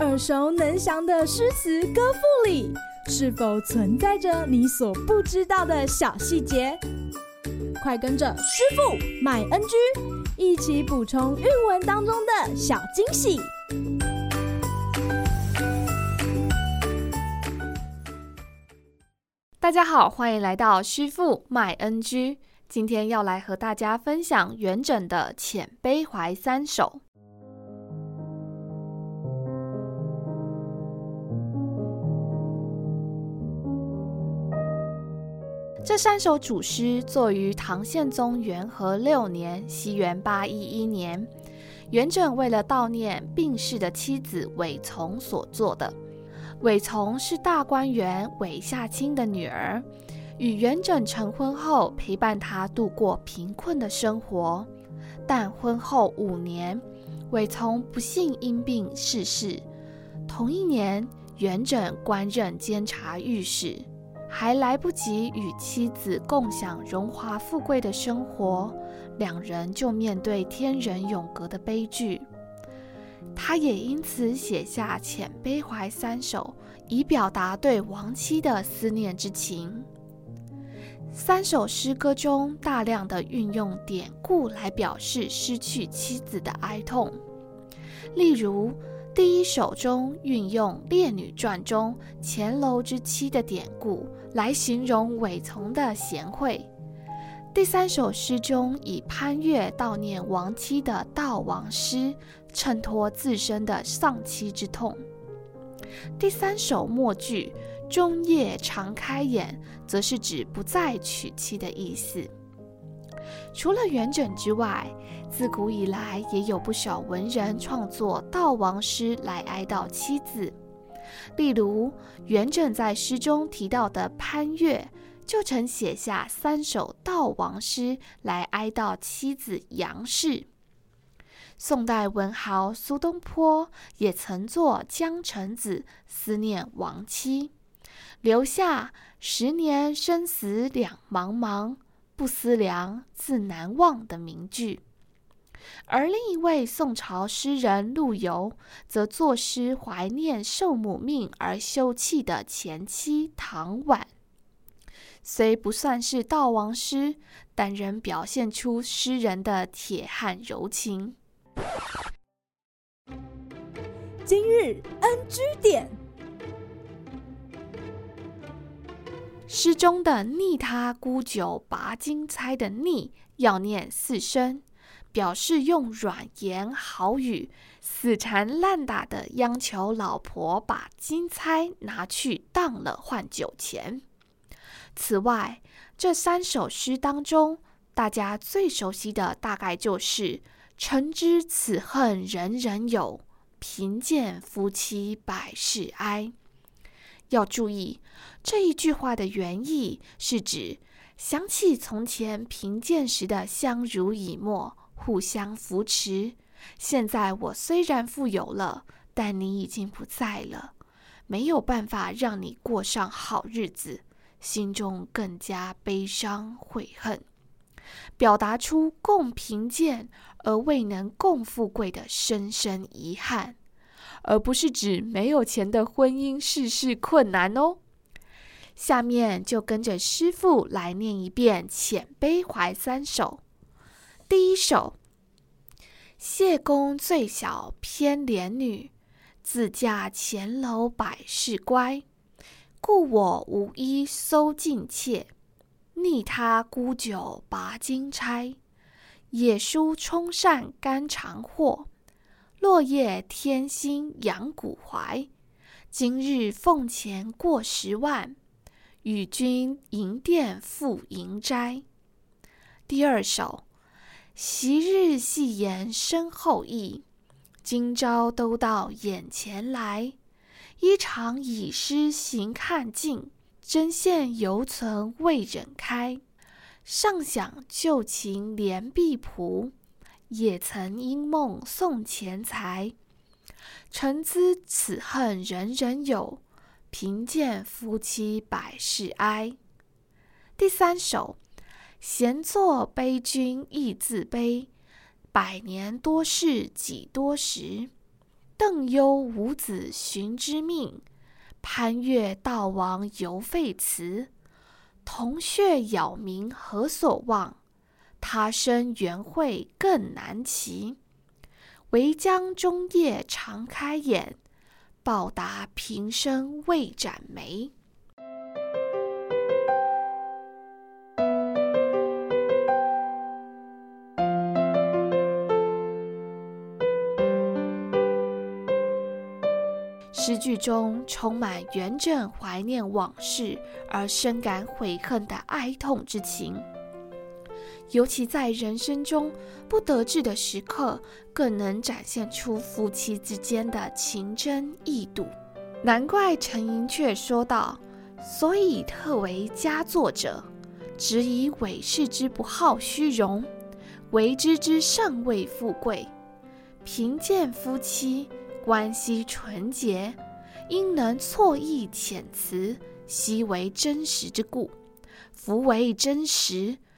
耳熟能详的诗词歌赋里，是否存在着你所不知道的小细节？快跟着师傅麦恩居一起补充韵文当中的小惊喜！大家好，欢迎来到师傅麦恩居，今天要来和大家分享元稹的《遣悲怀三首》。这三首主诗作于唐宪宗元和六年（西元八一一年），元稹为了悼念病逝的妻子韦丛所作的。韦丛是大观园韦夏卿的女儿，与元稹成婚后，陪伴他度过贫困的生活。但婚后五年，韦丛不幸因病逝世。同一年，元稹官任监察御史。还来不及与妻子共享荣华富贵的生活，两人就面对天人永隔的悲剧。他也因此写下《遣悲怀三首》，以表达对亡妻的思念之情。三首诗歌中大量的运用典故来表示失去妻子的哀痛，例如。第一首中运用《列女传》中钱楼之妻的典故来形容韦丛的贤惠。第三首诗中以潘岳悼念亡妻的悼亡诗，衬托自身的丧妻之痛。第三首末句“终夜长开眼”则是指不再娶妻的意思。除了元稹之外，自古以来也有不少文人创作悼亡诗来哀悼妻子。例如，元稹在诗中提到的潘岳，就曾写下三首悼亡诗来哀悼妻子杨氏。宋代文豪苏东坡也曾作《江城子》，思念亡妻，留下“十年生死两茫茫”。不思量，自难忘的名句。而另一位宋朝诗人陆游，则作诗怀念受母命而休憩的前妻唐婉。虽不算是悼亡诗，但仍表现出诗人的铁汉柔情。今日 NG 点。诗中的“逆他沽酒拔金钗”的“逆”要念四声，表示用软言好语、死缠烂打的央求老婆把金钗拿去当了换酒钱。此外，这三首诗当中，大家最熟悉的大概就是“诚知此恨人人有，贫贱夫妻百事哀”。要注意，这一句话的原意是指想起从前贫贱时的相濡以沫、互相扶持。现在我虽然富有了，但你已经不在了，没有办法让你过上好日子，心中更加悲伤悔恨，表达出共贫贱而未能共富贵的深深遗憾。而不是指没有钱的婚姻事事困难哦。下面就跟着师傅来念一遍《遣悲怀三首》。第一首：谢公最小偏怜女，自嫁前楼百事乖。故我无衣搜尽妾，逆他沽酒拔金钗。野书充膳肝肠货。落叶添薪养古槐，今日俸钱过十万，与君营店赴营斋。第二首，昔日戏言身后意，今朝都到眼前来。衣裳已湿行看尽，针线犹存未忍开。尚想旧情怜婢仆。也曾因梦送钱财，诚知此恨人人有，贫贱夫妻百事哀。第三首，闲坐悲君意自悲，百年多事几多时，邓攸无子寻之命。攀越道王犹废词，铜雀杳冥何所望？他生缘会更难期。唯将终夜长开眼，报答平生未展眉。诗句中充满元稹怀念往事而深感悔恨的哀痛之情，尤其在人生中不得志的时刻，更能展现出夫妻之间的情真意笃。难怪陈寅恪说道：“所以特为佳作者，只以委世之不好虚荣，为之之尚未富贵，贫贱夫妻。”关系纯洁，因能错意遣词，悉为真实之故。夫为真实，